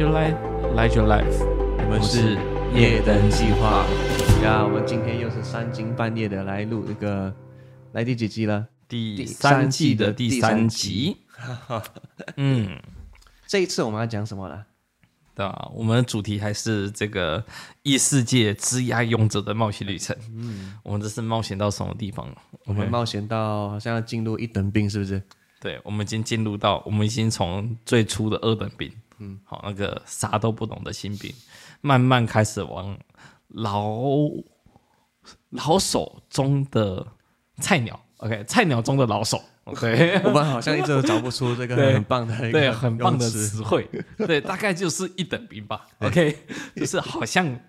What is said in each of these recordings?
Your Life, Light Your Life。我们是夜灯计划呀，我们今天又是三更半夜的来录一个，来第几集了？第三季的第三集。嗯，这一次我们要讲什么了？对啊，我们的主题还是这个异世界职涯勇者的冒险旅程。嗯，我们这是冒险到什么地方？我们冒险到好像要进入一等兵，是不是？对，我们已经进入到，我们已经从最初的二等兵。嗯，好，那个啥都不懂的新兵，慢慢开始往老老手中的菜鸟，OK，菜鸟中的老手，OK，我们好像一直都找不出这个 很棒的一个对，对，很棒的词汇，对，大概就是一等兵吧，OK，就是好像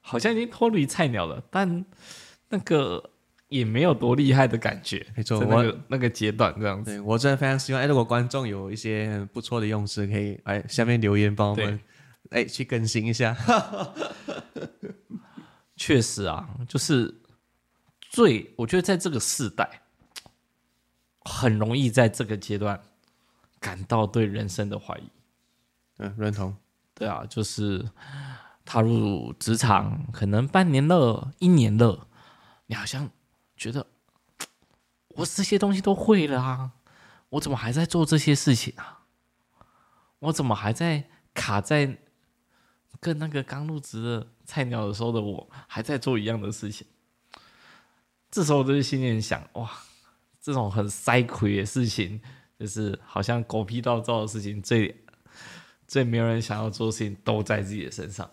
好像已经脱离菜鸟了，但那个。也没有多厉害的感觉，没错，那个那个阶段这样子。对，我真的非常希望，哎，如果观众有一些不错的用词，可以哎下面留言帮我们，哎去更新一下。确实啊，就是最我觉得在这个世代，很容易在这个阶段感到对人生的怀疑。嗯，认同。对啊，就是踏入职场，可能半年了，一年了，你好像。觉得 我这些东西都会了啊，我怎么还在做这些事情啊？我怎么还在卡在跟那个刚入职的菜鸟的时候的我还在做一样的事情？这时候我就心里想：哇，这种很塞亏的事情，就是好像狗屁倒灶的事情，最最没有人想要做的事情都在自己的身上，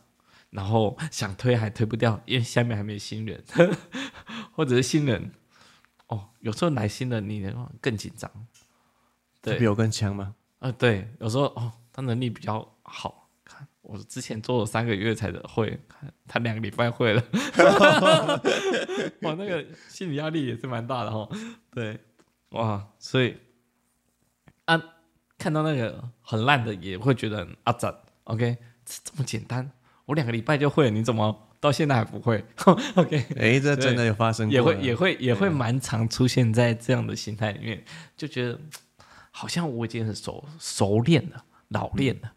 然后想推还推不掉，因为下面还没有新人。或者是新人，哦，有时候来新人，你能更紧张，对，比我更强吗？啊、呃，对，有时候哦，他能力比较好，看我之前做了三个月才的会，看他两个礼拜会了，哇，那个心理压力也是蛮大的哈，对，哇，所以啊，看到那个很烂的也会觉得很阿杂，OK，这这么简单，我两个礼拜就会了，你怎么？到现在还不会，OK？哎，这真的有发生过，也会也会也会蛮常出现在这样的心态里面，就觉得好像我已经很熟熟练了，老练了，嗯、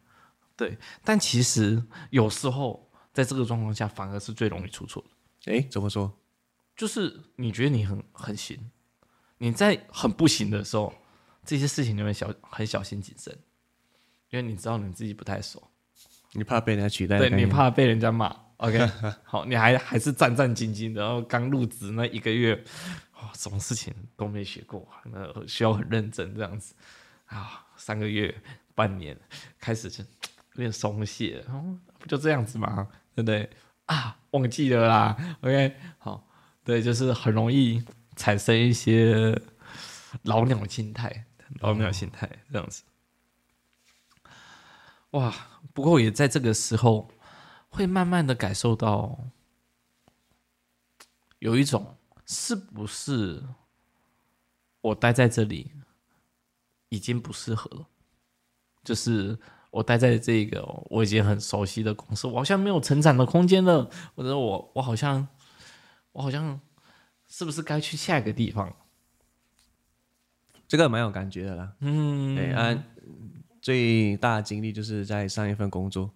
对。但其实有时候在这个状况下，反而是最容易出错的。哎，怎么说？就是你觉得你很很行，你在很不行的时候，这些事情你会小很小心谨慎，因为你知道你自己不太熟，你怕被人家取代，对，你怕被人家骂。OK，好，你还还是战战兢兢的，然后刚入职那一个月，哦，什么事情都没学过，那需要很认真这样子啊，三个月、半年开始就有点松懈，哦，不就这样子吗？对不对？啊，忘记了啦。OK，好，对，就是很容易产生一些老鸟心态，老鸟心态这样子。哇，不过也在这个时候。会慢慢的感受到，有一种是不是我待在这里已经不适合了？就是我待在这个我已经很熟悉的公司，我好像没有成长的空间了，或者我我好像我好像是不是该去下一个地方？这个蛮有感觉的啦。嗯，对啊，最大的经历就是在上一份工作。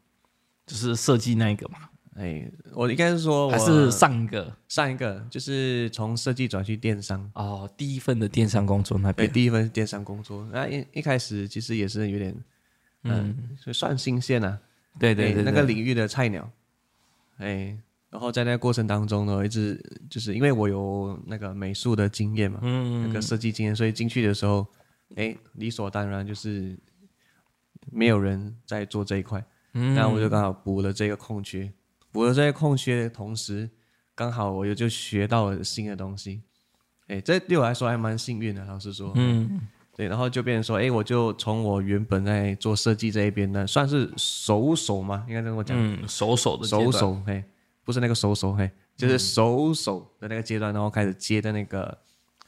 就是设计那一个嘛，哎，我应该是说还是上一个，上一个就是从设计转去电商哦，第一份的电商工作那边，对，第一份是电商工作，那一一开始其实也是有点，嗯，嗯算新鲜啊，对对对，对，那个领域的菜鸟，哎，然后在那个过程当中呢，一直就是因为我有那个美术的经验嘛，嗯，那个设计经验，所以进去的时候，哎，理所当然就是没有人在做这一块。嗯，那我就刚好补了这个空缺，补了这个空缺的同时，刚好我又就学到了新的东西，哎，这对我来说还蛮幸运的，老实说，嗯，对，然后就变成说，哎，我就从我原本在做设计这一边呢，算是熟手嘛，应该这么讲，嗯，熟手的熟手，嘿，不是那个熟手，嘿，就是熟手的那个阶段，然后开始接的那个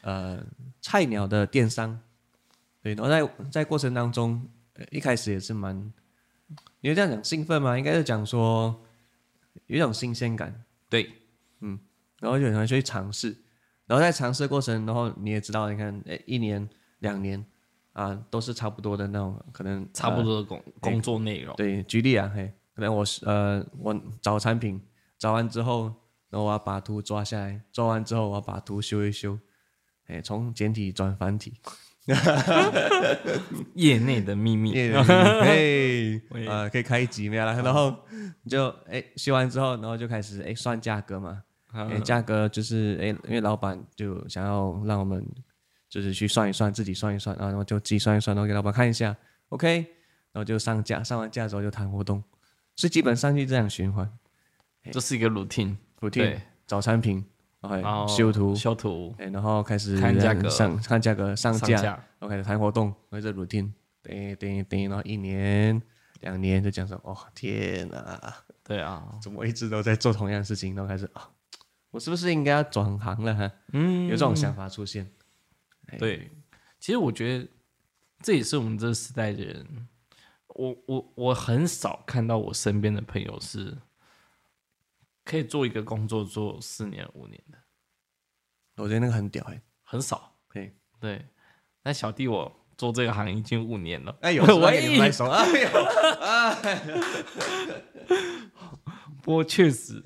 呃菜鸟的电商，对，然后在在过程当中，一开始也是蛮。因为这样讲兴奋吗？应该是讲说有一种新鲜感，对，嗯，然后就很去尝试，然后在尝试的过程，然后你也知道，你看，哎，一年、两年，啊，都是差不多的那种，可能差不多的工、呃、工作内容。对，举例啊，嘿，可能我是呃，我找产品，找完之后，然后我要把图抓下来，抓完之后我要把图修一修，哎，从简体转繁体。业内的秘密，嘿，呃，可以开一集没有了，然后你就哎修完之后，然后就开始哎算价格嘛，哎价格就是哎，因为老板就想要让我们就是去算一算，自己算一算，然后就自己算一算，然后给老板看一下，OK，然后就上架，上完架之后就谈活动，所以基本上就这样循环，这是一个 routine，routine 找产品。然后修图，修图，然后开始看价格，上看价格，上架，然后开始谈活动，或者 routine，等等等，然后一年、两年就讲说，哦天哪，对啊，怎么一直都在做同样的事情？然后开始啊，我是不是应该要转行了？哈，嗯，有这种想法出现。对，其实我觉得这也是我们这个时代的人，我我我很少看到我身边的朋友是。可以做一个工作做四年五年的，我觉得那个很屌哎，很少。对对，那小弟我做这个行业已经五年了。哎呦，我给你拍手啊！不过确实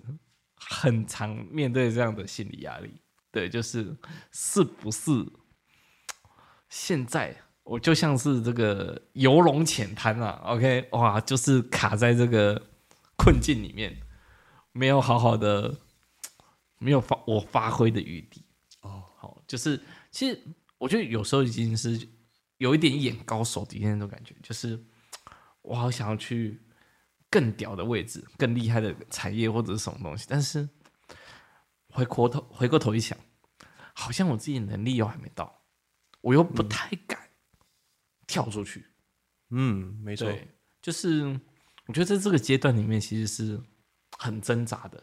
很常面对这样的心理压力。对，就是是不是现在我就像是这个游龙浅滩啊？OK，哇，就是卡在这个困境里面。没有好好的，没有发我发挥的余地哦。好，就是其实我觉得有时候已经是有一点眼高手低的那种感觉，就是我好想要去更屌的位置、更厉害的产业或者是什么东西，但是回过头回过头一想，好像我自己能力又还没到，我又不太敢跳出去。嗯，没错，就是我觉得在这个阶段里面，其实是。很挣扎的，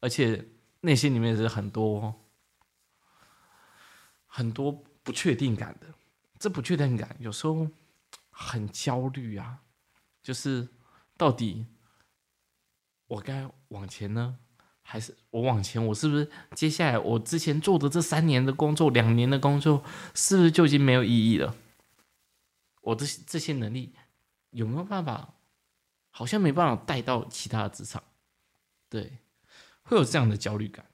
而且内心里面是很多很多不确定感的。这不确定感有时候很焦虑啊，就是到底我该往前呢，还是我往前？我是不是接下来我之前做的这三年的工作、两年的工作，是不是就已经没有意义了？我这这些能力有没有办法？好像没办法带到其他的职场。对，会有这样的焦虑感。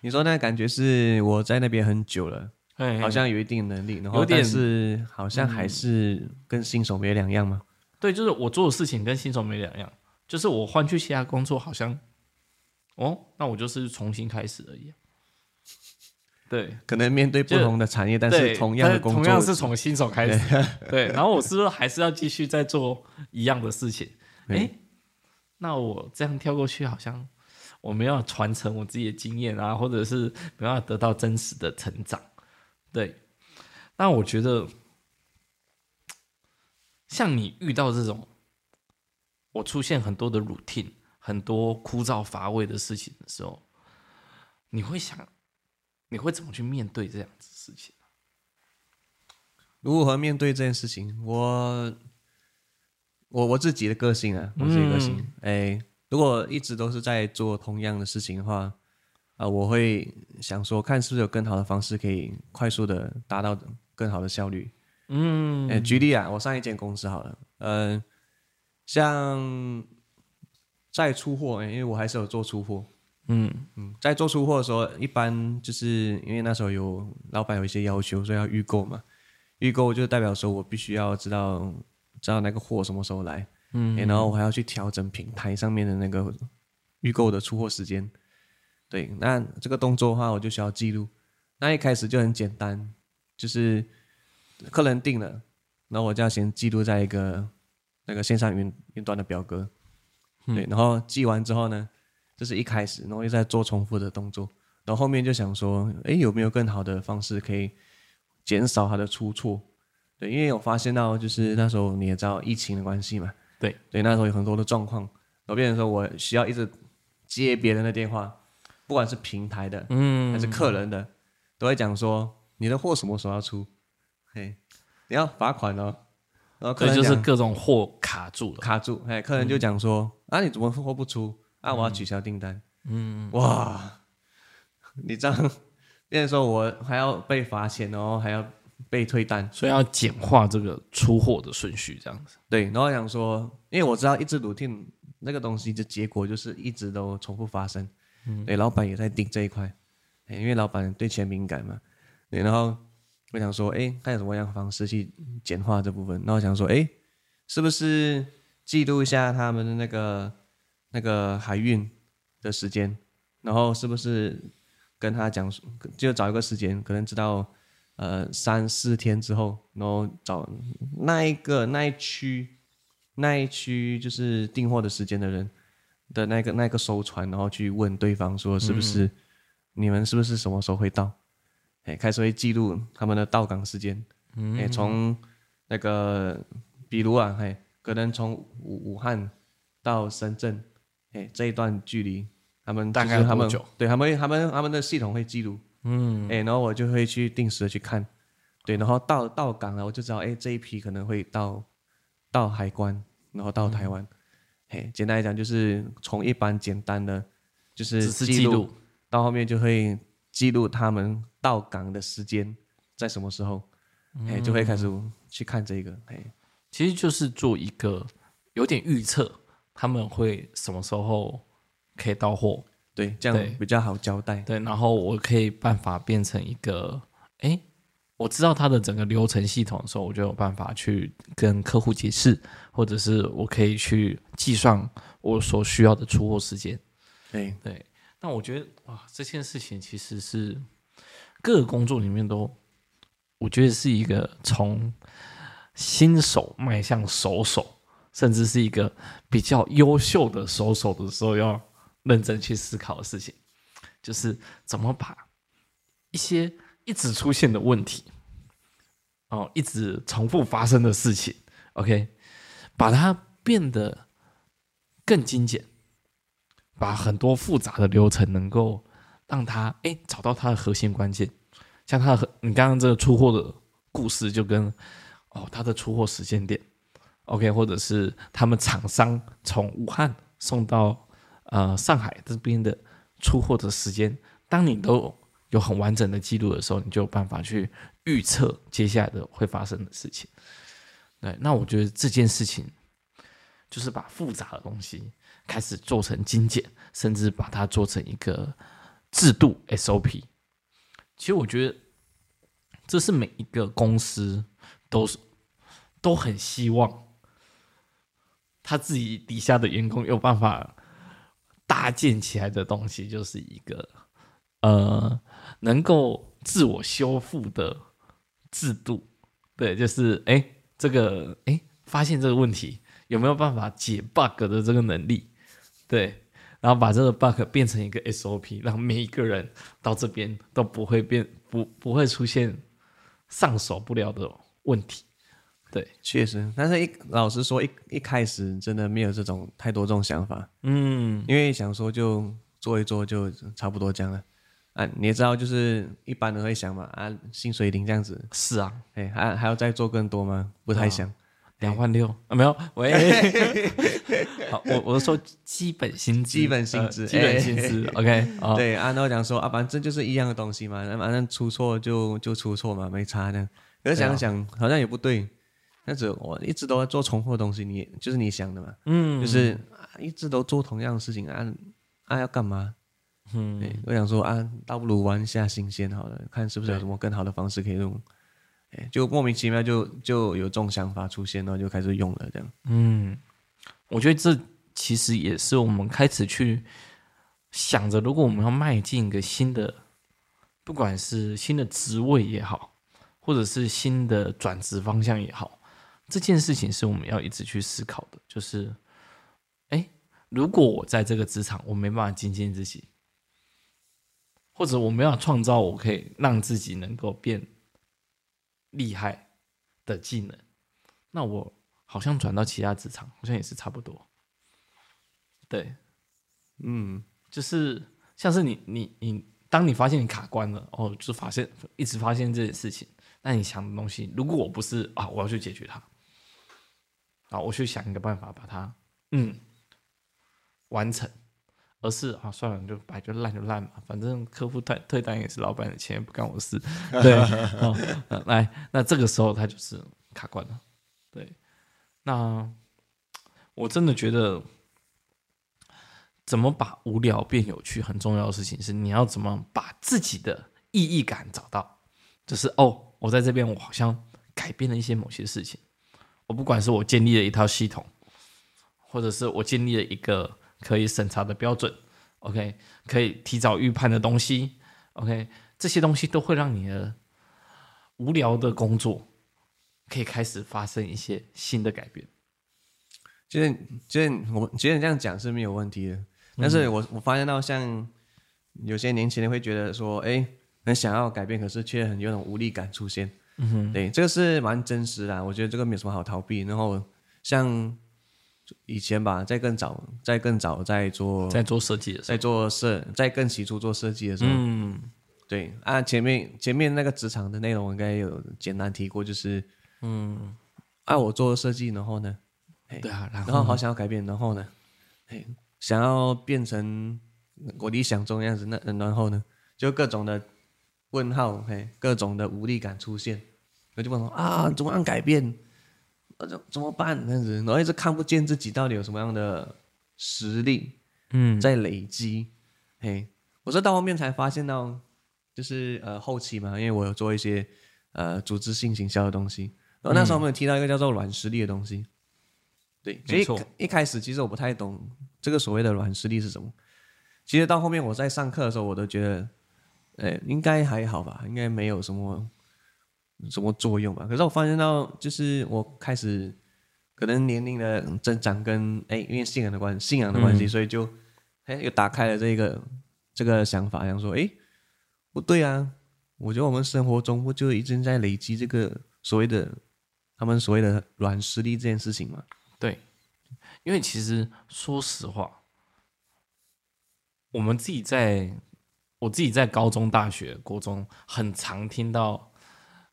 你说那感觉是我在那边很久了，嘿嘿好像有一定能力，然后但是好像还是跟新手没两样吗？对，就是我做的事情跟新手没两样，就是我换去其他工作，好像哦，那我就是重新开始而已。对，可能面对不同的产业，但是同样的工作，同样是从新手开始。对，对，然后我是不是还是要继续再做一样的事情？哎。那我这样跳过去，好像我没有传承我自己的经验啊，或者是没有得到真实的成长。对，那我觉得，像你遇到这种，我出现很多的 routine，很多枯燥乏味的事情的时候，你会想，你会怎么去面对这样子事情？如何面对这件事情？我。我我自己的个性啊，我自己个性，哎、嗯，如果一直都是在做同样的事情的话，啊、呃，我会想说，看是不是有更好的方式可以快速的达到更好的效率。嗯，哎，举例啊，我上一间公司好了，嗯、呃，像在出货，因为我还是有做出货，嗯嗯，在做出货的时候，一般就是因为那时候有老板有一些要求，所以要预购嘛，预购就代表说我必须要知道。知道那个货什么时候来，嗯，然后我还要去调整平台上面的那个预购的出货时间，对，那这个动作的话，我就需要记录。那一开始就很简单，就是客人订了，然后我就要先记录在一个那个线上云云端的表格，对，然后记完之后呢，这是一开始，然后又在做重复的动作，然后后面就想说，哎，有没有更好的方式可以减少它的出错？对，因为有发现到，就是那时候你也知道疫情的关系嘛，对。对，那时候有很多的状况，然后变成说我需要一直接别人的电话，不管是平台的，嗯，还是客人的，都会讲说你的货什么时候要出，嘿，你要罚款哦，然后可能就是各种货卡住了，卡住，哎，客人就讲说、嗯、啊，你怎么货不出？啊，我要取消订单，嗯，哇，你这样 变成说我还要被罚钱哦，还要。被退单，所以要简化这个出货的顺序，这样子。对，然后想说，因为我知道一直 routine 那个东西的结果就是一直都重复发生。嗯，对，老板也在盯这一块，因为老板对钱敏感嘛。对，然后我想说，哎，看有什么样的方式去简化这部分。然后我想说，哎，是不是记录一下他们的那个那个海运的时间？然后是不是跟他讲，就找一个时间，可能知道。呃，三四天之后，然后找那一个那一区那一区就是订货的时间的人的那个那个收船，然后去问对方说是不是、嗯、你们是不是什么时候会到？哎，开始会记录他们的到港时间。哎、嗯，从那个比如啊，哎，可能从武武汉到深圳，哎，这一段距离，他们大概他们对他们他们他们的系统会记录。嗯，哎，然后我就会去定时的去看，对，然后到到港了，我就知道，哎，这一批可能会到到海关，然后到台湾，嘿、嗯，简单来讲就是从一般简单的就是记录，到后面就会记录他们到港的时间在什么时候，哎、嗯，就会开始去看这个，哎，其实就是做一个有点预测，他们会什么时候可以到货。对，这样比较好交代。对，然后我可以办法变成一个，哎，我知道它的整个流程系统的时候，我就有办法去跟客户解释，或者是我可以去计算我所需要的出货时间。对对，那我觉得哇，这件事情其实是各个工作里面都，我觉得是一个从新手迈向熟手，甚至是一个比较优秀的熟手的时候要。认真去思考的事情，就是怎么把一些一直出现的问题，哦，一直重复发生的事情，OK，把它变得更精简，把很多复杂的流程能够让它哎找到它的核心关键，像它的你刚刚这个出货的故事，就跟哦它的出货时间点，OK，或者是他们厂商从武汉送到。呃，上海这边的出货的时间，当你都有很完整的记录的时候，你就有办法去预测接下来的会发生的事情。对，那我觉得这件事情就是把复杂的东西开始做成精简，甚至把它做成一个制度 SOP。其实我觉得这是每一个公司都是都很希望他自己底下的员工有办法。搭建起来的东西就是一个，呃，能够自我修复的制度，对，就是哎，这个哎，发现这个问题有没有办法解 bug 的这个能力，对，然后把这个 bug 变成一个 SOP，让每一个人到这边都不会变，不不会出现上手不了的问题。对，确实，但是一老实说，一一开始真的没有这种太多这种想法，嗯，因为想说就做一做就差不多这样了，啊，你也知道，就是一般人会想嘛，啊，薪水零这样子，是啊，哎，还还要再做更多吗？不太想，两万六。啊，没有，喂，好，我我是说基本薪资，基本薪资，基本薪资，OK，对，啊，那我讲说啊，反正就是一样的东西嘛，那反正出错就就出错嘛，没差的，可是想想好像也不对。那只我一直都在做重复的东西，你就是你想的嘛，嗯，就是一直都做同样的事情，啊啊要干嘛？嗯，我想说啊，倒不如玩一下新鲜好了，看是不是有什么更好的方式可以用，哎，就莫名其妙就就有这种想法出现，然后就开始用了这样。嗯，我觉得这其实也是我们开始去想着，如果我们要迈进一个新的，不管是新的职位也好，或者是新的转职方向也好。这件事情是我们要一直去思考的，就是，哎，如果我在这个职场我没办法精进自己，或者我没有创造我可以让自己能够变厉害的技能，那我好像转到其他职场好像也是差不多。对，嗯，就是像是你你你，当你发现你卡关了，哦，就发现一直发现这件事情，那你想的东西，如果我不是啊，我要去解决它。啊，我去想一个办法把它，嗯，完成，而是啊，算了，就摆就烂就烂嘛，反正客户退退单也是老板的钱，不干我事。对，哦，来，那这个时候他就是卡关了。对，那我真的觉得，怎么把无聊变有趣，很重要的事情是，你要怎么把自己的意义感找到。就是哦，我在这边，我好像改变了一些某些事情。我不管是我建立了一套系统，或者是我建立了一个。可以审查的标准，OK，可以提早预判的东西，OK，这些东西都会让你的无聊的工作可以开始发生一些新的改变。其实，其实我觉得这样讲是没有问题的，但是我我发现到像有些年轻人会觉得说，哎，很想要改变，可是却很有种无力感出现。嗯哼，对，这个是蛮真实的，我觉得这个没有什么好逃避。然后像。以前吧，在更早，在更早，在做，在做设计的时候，在做设，在更起初做设计的时候，嗯，对啊，前面前面那个职场的内容应该有简单提过，就是，嗯，啊，我做设计，然后呢，对啊，然后，然后好想要改变，然后呢，嘿，想要变成我理想中的样子，那然后呢，就各种的问号，嘿，各种的无力感出现，我就问说啊，怎么样改变？怎怎么办？这样子，然后一直看不见自己到底有什么样的实力，嗯，在累积。嘿，我是到后面才发现到，就是呃后期嘛，因为我有做一些呃组织性行销的东西，然后那时候我们有提到一个叫做软实力的东西。对，没错。一开始其实我不太懂这个所谓的软实力是什么。其实到后面我在上课的时候，我都觉得，哎，应该还好吧，应该没有什么。什么作用吧？可是我发现到，就是我开始可能年龄的增长跟哎，因为信仰的关系，信仰的关系，嗯、所以就哎又打开了这个这个想法，想说哎，不对啊！我觉得我们生活中不就一直在累积这个所谓的他们所谓的软实力这件事情吗？对，因为其实说实话，我们自己在我自己在高中、大学、国中很常听到。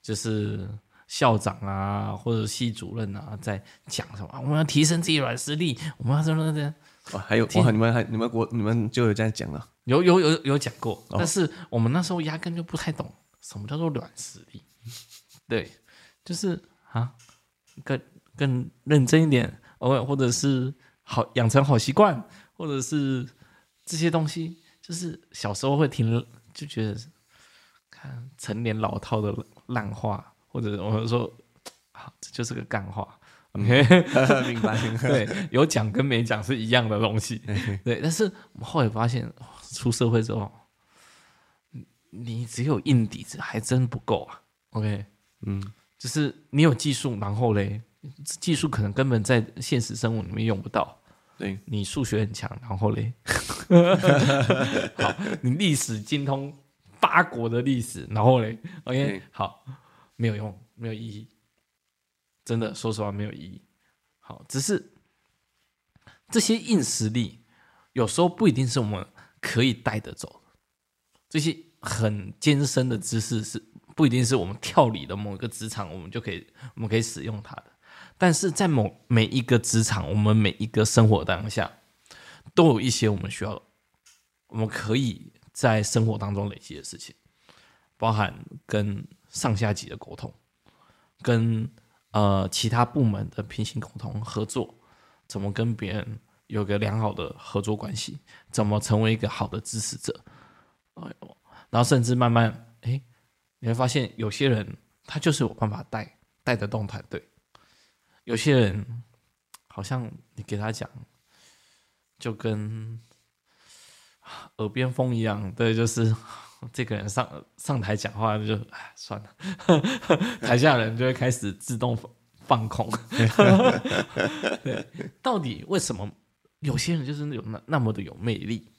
就是校长啊，或者系主任啊，在讲什么？我们要提升自己软实力，我们要什么的？哦，还有哇，你们还你们国你们就有这样讲了？有有有有讲过，哦，但是我们那时候压根就不太懂什么叫做软实力。对，就是啊，更更认真一点，偶尔或者是好养成好习惯，或者是这些东西，就是小时候会听，就觉得看成年老套的。烂话，或者我们说，好，这就是个干话。OK，明白。对，有讲跟没讲是一样的东西。对，但是我们后来发现，出社会之后，你只有硬底子还真不够啊。OK，嗯，就是你有技术，然后嘞，技术可能根本在现实生活里面用不到。对，你数学很强，然后嘞，好，你历史精通。八国的历史，然后嘞，OK，好，没有用，没有意义，真的，说实话没有意义。好，只是这些硬实力，有时候不一定是我们可以带得走。这些很艰深的知识是不一定是我们跳离的某一个职场，我们就可以，我们可以使用它的。但是在某每一个职场，我们每一个生活当下，都有一些我们需要，我们可以。在生活当中累积的事情，包含跟上下级的沟通，跟呃其他部门的平行沟通合作，怎么跟别人有个良好的合作关系，怎么成为一个好的支持者，哎呦，然后甚至慢慢哎，你会发现有些人他就是有办法带带得动团队，有些人好像你给他讲，就跟。耳边风一样，对，就是 这个人上上台讲话就哎算了，台下人就会开始自动放空。对，到底为什么有些人就是有那那么的有魅力？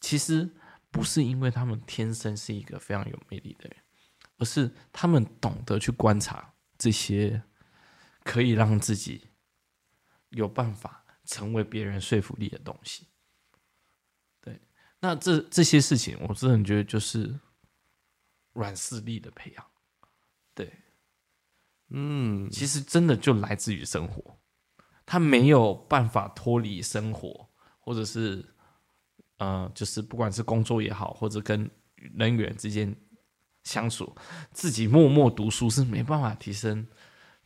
其实不是因为他们天生是一个非常有魅力的人，而是他们懂得去观察这些可以让自己有办法成为别人说服力的东西。那这这些事情，我真的觉得就是软实力的培养，对，嗯，其实真的就来自于生活，他没有办法脱离生活，或者是呃，就是不管是工作也好，或者跟人员之间相处，自己默默读书是没办法提升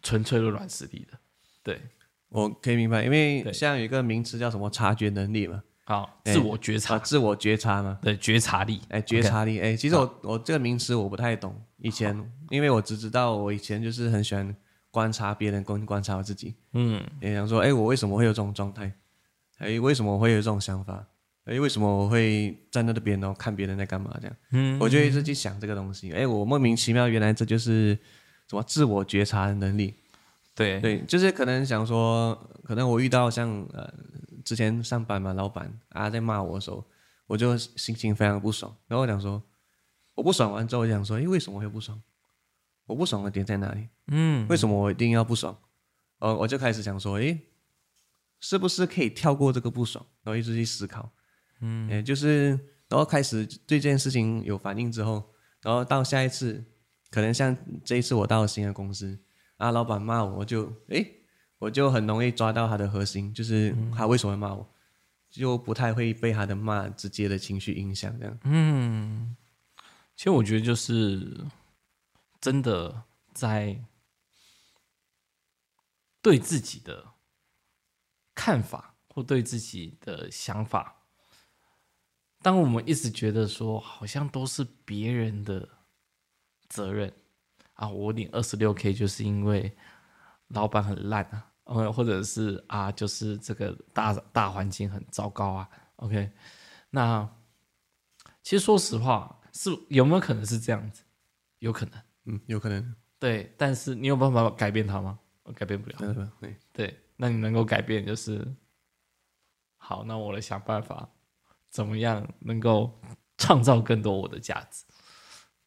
纯粹的软实力的。对，我可以明白，因为现在有一个名词叫什么？察觉能力嘛，好，自我觉察，自我觉察嘛，对，觉察力，哎，觉察力，哎，其实我我这个名词我不太懂，以前因为我只知道我以前就是很喜欢观察别人，跟观察我自己，嗯，也想说，哎，我为什么会有这种状态？哎，为什么我会有这种想法？哎，为什么我会站在那边然后看别人在干嘛？这样？嗯，我就一直去想这个东西。哎，我莫名其妙，原来这就是什么自我觉察的能力。对对，就是可能想说，可能我遇到像呃之前上班嘛，老板啊在骂我的时候，我就心情非常不爽。然后我想说，我不爽完之后，我想说，哎，为什么会不爽？我不爽的点在哪里？嗯，为什么我一定要不爽？哦，我就开始想说，哎，是不是可以跳过这个不爽，然后一直去思考？嗯，也就是然后开始对这件事情有反应之后，然后到下一次，可能像这一次我到了新的公司。啊，老板骂我，我就诶，我就很容易抓到他的核心，就是他为什么会骂我，就不太会被他的骂直接的情绪影响这样。嗯，其实我觉得就是真的在对自己的看法或对自己的想法，当我们一直觉得说好像都是别人的责任。啊，我领二十六 K 就是因为老板很烂啊，OK，或者是啊，就是这个大大环境很糟糕啊，OK。那其实说实话，是有没有可能是这样子？有可能，嗯，有可能。对，但是你有办法改变它吗？我改变不了。对，那你能够改变就是好，那我来想办法，怎么样能够创造更多我的价值？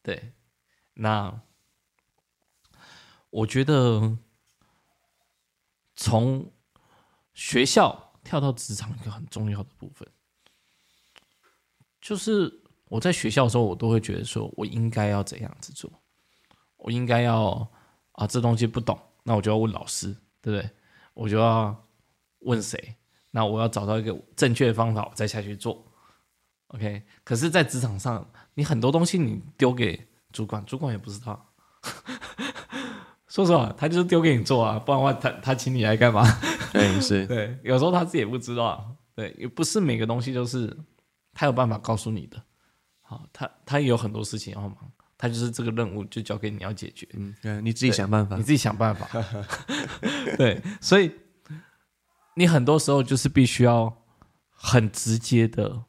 对，那。我觉得从学校跳到职场一个很重要的部分，就是我在学校的时候，我都会觉得说我应该要怎样子做，我应该要啊，这东西不懂，那我就要问老师，对不对？我就要问谁？那我要找到一个正确的方法，我再下去做。OK，可是，在职场上，你很多东西你丢给主管，主管也不知道。说实话，他就是丢给你做啊，不然的话他他请你来干嘛？对，是，对，有时候他自己也不知道，对，也不是每个东西都是他有办法告诉你的。好，他他也有很多事情要忙，他就是这个任务就交给你要解决。嗯，对，你自己想办法，你自己想办法。对，所以你很多时候就是必须要很直接的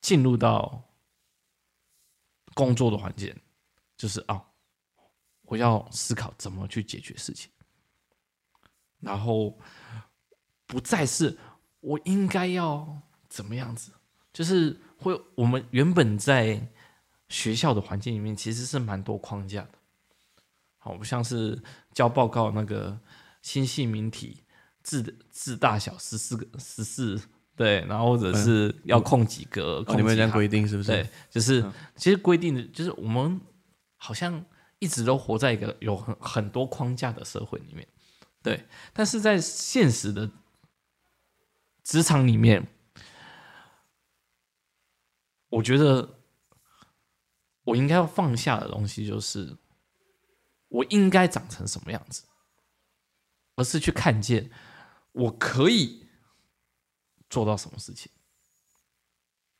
进入到工作的环节，就是啊。哦我要思考怎么去解决事情，然后不再是我应该要怎么样子，就是会我们原本在学校的环境里面其实是蛮多框架的，好，不像是交报告那个新姓名体字字大小十四个十四对，然后或者是要空几格，你们这样规定是不是？对，就是其实规定的就是我们好像。一直都活在一个有很很多框架的社会里面，对。但是在现实的职场里面，我觉得我应该要放下的东西就是我应该长成什么样子，而是去看见我可以做到什么事情。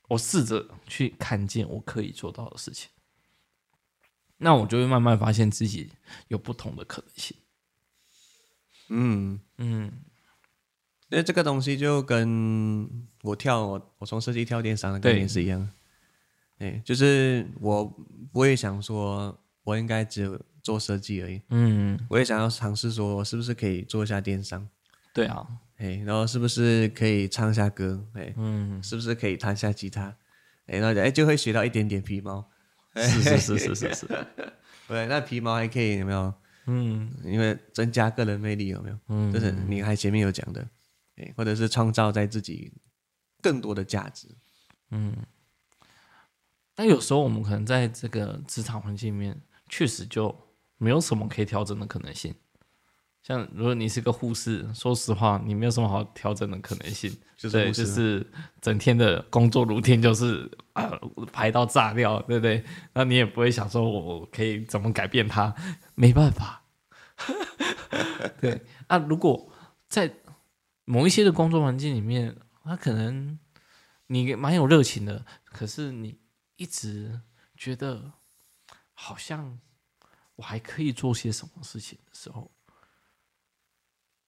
我试着去看见我可以做到的事情。那我就会慢慢发现自己有不同的可能性。嗯嗯，因为这个东西就跟我跳我我从设计跳电商的概念是一样。对，就是我不会想说我应该只有做设计而已。嗯，我也想要尝试说我是不是可以做一下电商。对啊，哎，然后是不是可以唱一下歌？哎，嗯，是不是可以弹下吉他？哎，然后哎就会学到一点点皮毛。是是是是是是，对，那皮毛还可以有没有？嗯，因为增加个人魅力有没有？嗯，就是你还前面有讲的，哎，或者是创造在自己更多的价值。嗯，但有时候我们可能在这个职场环境里面，确实就没有什么可以调整的可能性。像如果你是个护士，说实话，你没有什么好调整的可能性。就是对，就是整天的工作如天就是啊排到炸掉，对不对？那你也不会想说我可以怎么改变它，没办法。对啊，如果在某一些的工作环境里面，他可能你蛮有热情的，可是你一直觉得好像我还可以做些什么事情的时候。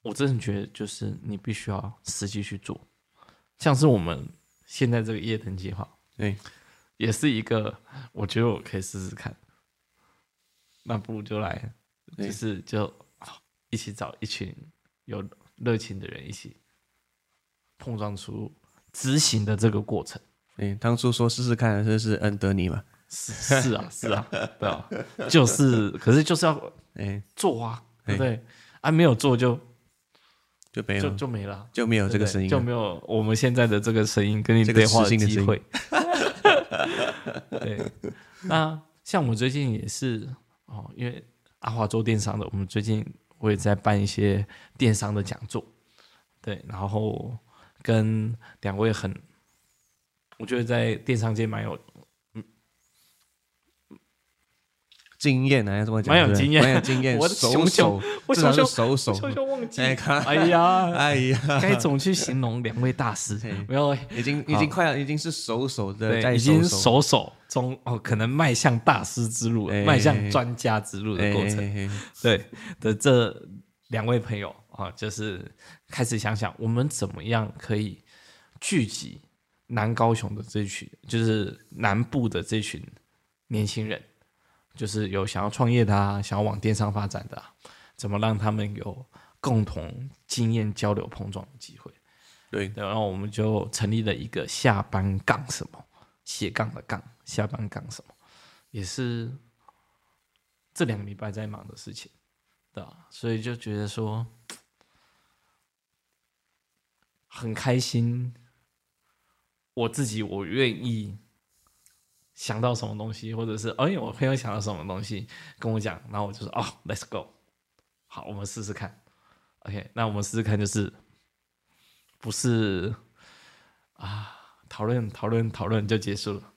我真的觉得，就是你必须要实际去做，像是我们现在这个夜灯计划，对，也是一个，我觉得我可以试试看。那不如就来，就是就一起找一群有热情的人，一起碰撞出执行的这个过程。哎，当初说试试看的是恩德尼嘛？是是啊是啊，对啊，就是，可是就是要 哎做啊，对不对？啊，没有做就。就没有，就就没了，就没有这个声音，就没有我们现在的这个声音跟你对话的机会。对，那像我最近也是哦，因为阿华做电商的，我们最近我也在办一些电商的讲座，对，然后跟两位很，我觉得在电商界蛮有。经验呢？要这么讲？蛮有经验，蛮有经验。我手手，我手手手手，悄悄忘记。哎 呀，哎呀，该怎么去形容两位大师？没有，已经已经快要，已经是手手的，已经手手中哦，可能迈向大师之路，迈向专家之路的过程。对的，这两位朋友啊，就是开始想想，我们怎么样可以聚集南高雄的这群，就是南部的这群年轻人。就是有想要创业的啊，想要往电商发展的啊，怎么让他们有共同经验交流碰撞的机会？对，然后我们就成立了一个下班杠什么斜杠的杠下班杠什么，也是这两个礼拜在忙的事情，对吧？所以就觉得说很开心，我自己我愿意。想到什么东西，或者是哎，我朋友想到什么东西跟我讲，然后我就说哦，Let's go，好，我们试试看。OK，那我们试试看，就是不是啊，讨论讨论讨论就结束了，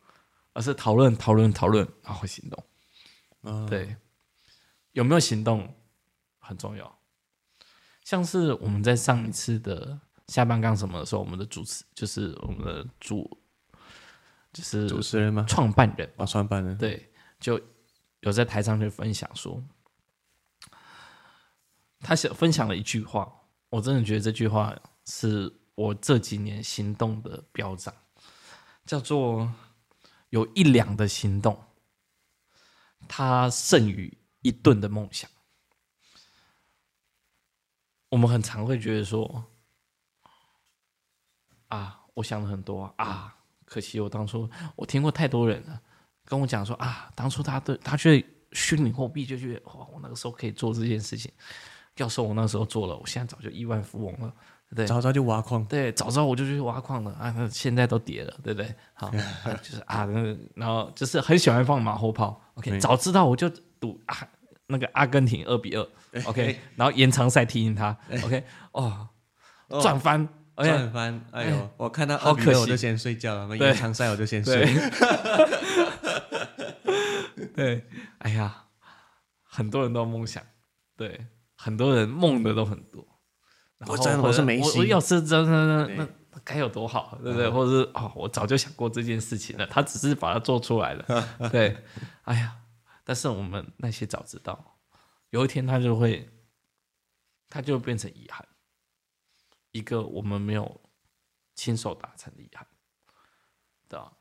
而是讨论讨论讨论，然后行动。嗯，对，有没有行动很重要。像是我们在上一次的下班干什么的时候，我们的主持就是我们的主。就是主持人吗？创办人啊，创办人对，就有在台上就分享说，他想分享了一句话，我真的觉得这句话是我这几年行动的标章，叫做有一两的行动，它胜于一顿的梦想。我们很常会觉得说，啊，我想了很多啊。可惜我当初我听过太多人了，跟我讲说啊，当初他对他觉得虚拟货币就觉得哇，我那个时候可以做这件事情。要说我那时候做了，我现在早就亿万富翁了，对不对？早早就挖矿，对，早早我就去挖矿了啊，那现在都跌了，对不对？好，就是啊，然后就是很喜欢放马后炮。OK，早知道我就赌啊，那个阿根廷二比二，OK，然后延长赛踢赢他，OK，哦，赚翻。转翻，哎呦！我看到二比二我就先睡觉了，延长赛我就先睡。对，哎呀，很多人都梦想，对，很多人梦的都很多。我真的我是没心，我要是真的那那该有多好，对不对？或者是哦，我早就想过这件事情了，他只是把它做出来了。对，哎呀，但是我们那些早知道，有一天他就会，他就变成遗憾。一个我们没有亲手达成的遗憾，对吧？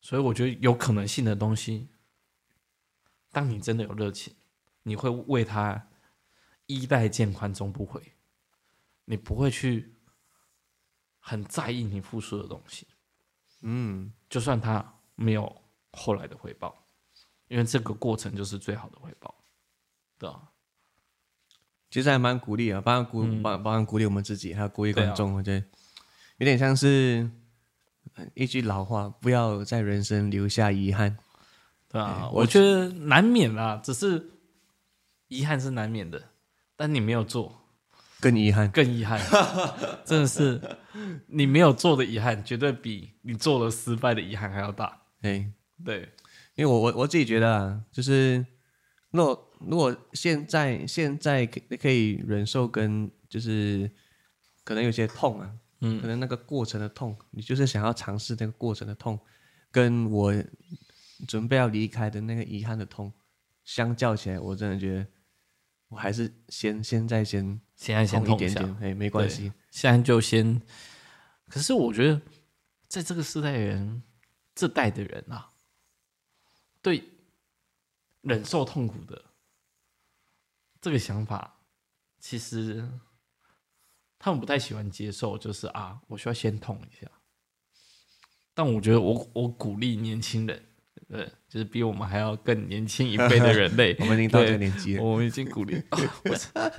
所以我觉得有可能性的东西，当你真的有热情，你会为他衣带渐宽终不悔，你不会去很在意你付出的东西，嗯，就算他没有后来的回报，因为这个过程就是最好的回报，对吧？其实还蛮鼓励啊，包含鼓，包包含鼓励我们自己，还有鼓励观众。我觉得有点像是一句老话：不要在人生留下遗憾，对啊，我觉得难免啦，只是遗憾是难免的，但你没有做，更遗憾，更遗憾，真的是你没有做的遗憾，绝对比你做了失败的遗憾还要大。哎，对，因为我我我自己觉得啊，就是如果如果现在现在可可以忍受跟就是可能有些痛啊，嗯，可能那个过程的痛，你就是想要尝试那个过程的痛，跟我准备要离开的那个遗憾的痛相较起来，我真的觉得。我还是先现在先现在先痛一点点，哎，没关系，现在就先。可是我觉得，在这个时代人，这代的人啊，对忍受痛苦的这个想法，其实他们不太喜欢接受，就是啊，我需要先痛一下。但我觉得我，我我鼓励年轻人。对，就是比我们还要更年轻一辈的人类，我们已经到这个年纪了，我们已经鼓励。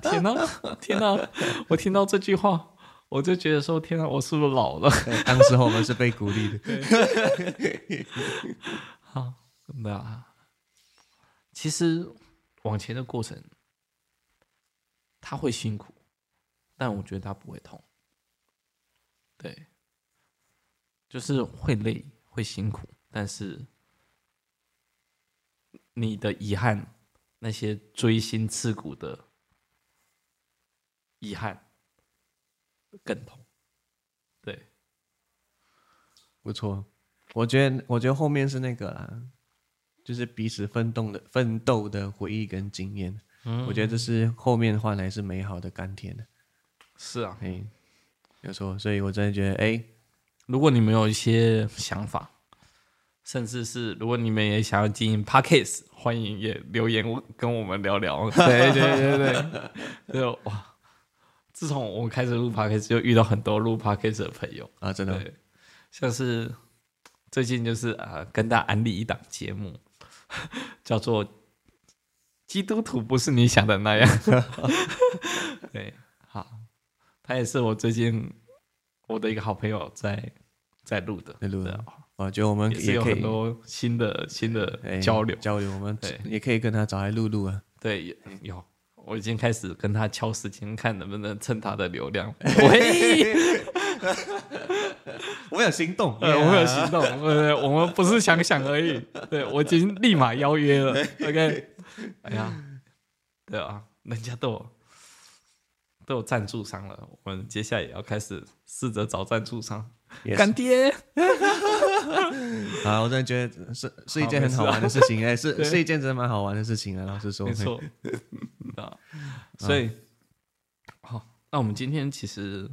天哪，天哪！我听到这句话，我就觉得说，天哪，我是不是老了？当时候我们是被鼓励的。好，没有啊。其实往前的过程，他会辛苦，但我觉得他不会痛。对，就是会累，会辛苦，但是。你的遗憾，那些锥心刺骨的遗憾，更痛。对，不错。我觉得，我觉得后面是那个啦，就是彼此奋斗的奋斗的回忆跟经验。嗯，我觉得这是后面换来是美好的甘甜的。是啊，哎，没错。所以我真的觉得，哎，如果你们有一些想法。甚至是如果你们也想要经营 Podcast，欢迎也留言跟我们聊聊。对对对对，就哇！自从我们开始录 Podcast，就遇到很多录 Podcast 的朋友啊，真的。对，像是最近就是啊、呃，跟大家安利一档节目，叫做《基督徒不是你想的那样》。对，好，他也是我最近我的一个好朋友在在录的，在录的。我觉得我们也可以有很多新的新的交流交流，我们也可以跟他找来录录啊。对，有，我已经开始跟他敲时间，看能不能蹭他的流量。喂，我有行动，我有行动，对，我们不是想想而已。对，我已经立马邀约了。OK，哎呀，对啊，人家都有都有赞助商了，我们接下来也要开始试着找赞助商。干爹。啊，我真的觉得是是一件很好玩的事情，哎、啊，是是一件真的蛮好玩的事情啊。老实说，没错，啊，所以，好、啊，那我们今天其实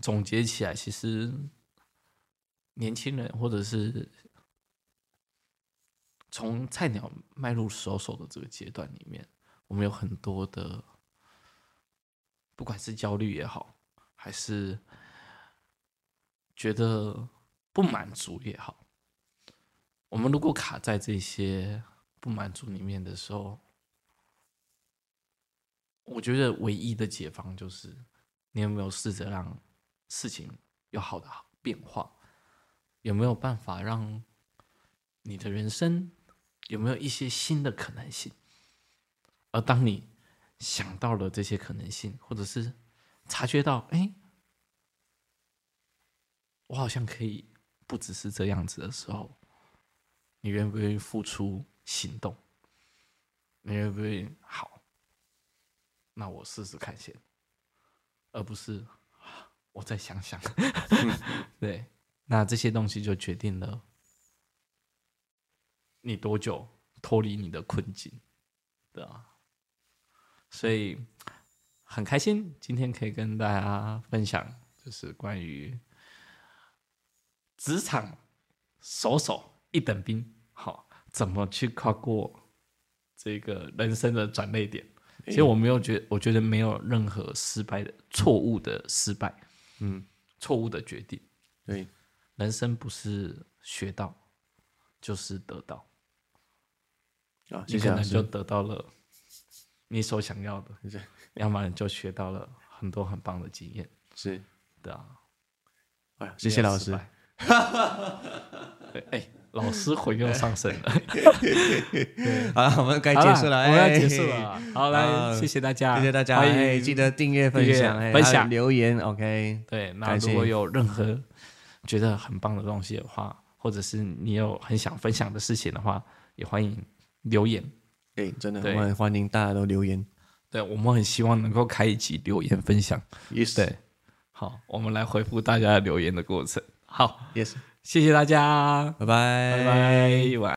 总结起来，其实年轻人或者是从菜鸟迈入手手的这个阶段里面，我们有很多的，不管是焦虑也好，还是觉得。不满足也好，我们如果卡在这些不满足里面的时候，我觉得唯一的解方就是，你有没有试着让事情有好的变化？有没有办法让你的人生有没有一些新的可能性？而当你想到了这些可能性，或者是察觉到，哎，我好像可以。不只是这样子的时候，你愿不愿意付出行动？你愿不愿意好？那我试试看先，而不是我再想想。对，那这些东西就决定了你多久脱离你的困境，对啊。所以很开心今天可以跟大家分享，就是关于。职场手手一等兵，好，怎么去跨过这个人生的转捩点？其实我没有觉，我觉得没有任何失败的、错误的失败，嗯，错误的决定。对，人生不是学到就是得到啊，你可能就得到了你所想要的，要么你就学到了很多很棒的经验。是的啊，哎，谢谢老师。哈哈哈！哎，老师魂又上身了。好了，我们该结束了，我们要结束了。好，来，谢谢大家，谢谢大家，记得订阅、分享、分享、留言。OK，对，那如果有任何觉得很棒的东西的话，或者是你有很想分享的事情的话，也欢迎留言。哎，真的，我很欢迎大家都留言。对，我们很希望能够开一集留言分享。Yes，对，好，我们来回复大家留言的过程。好，Yes，谢谢大家，拜拜，拜拜，晚安。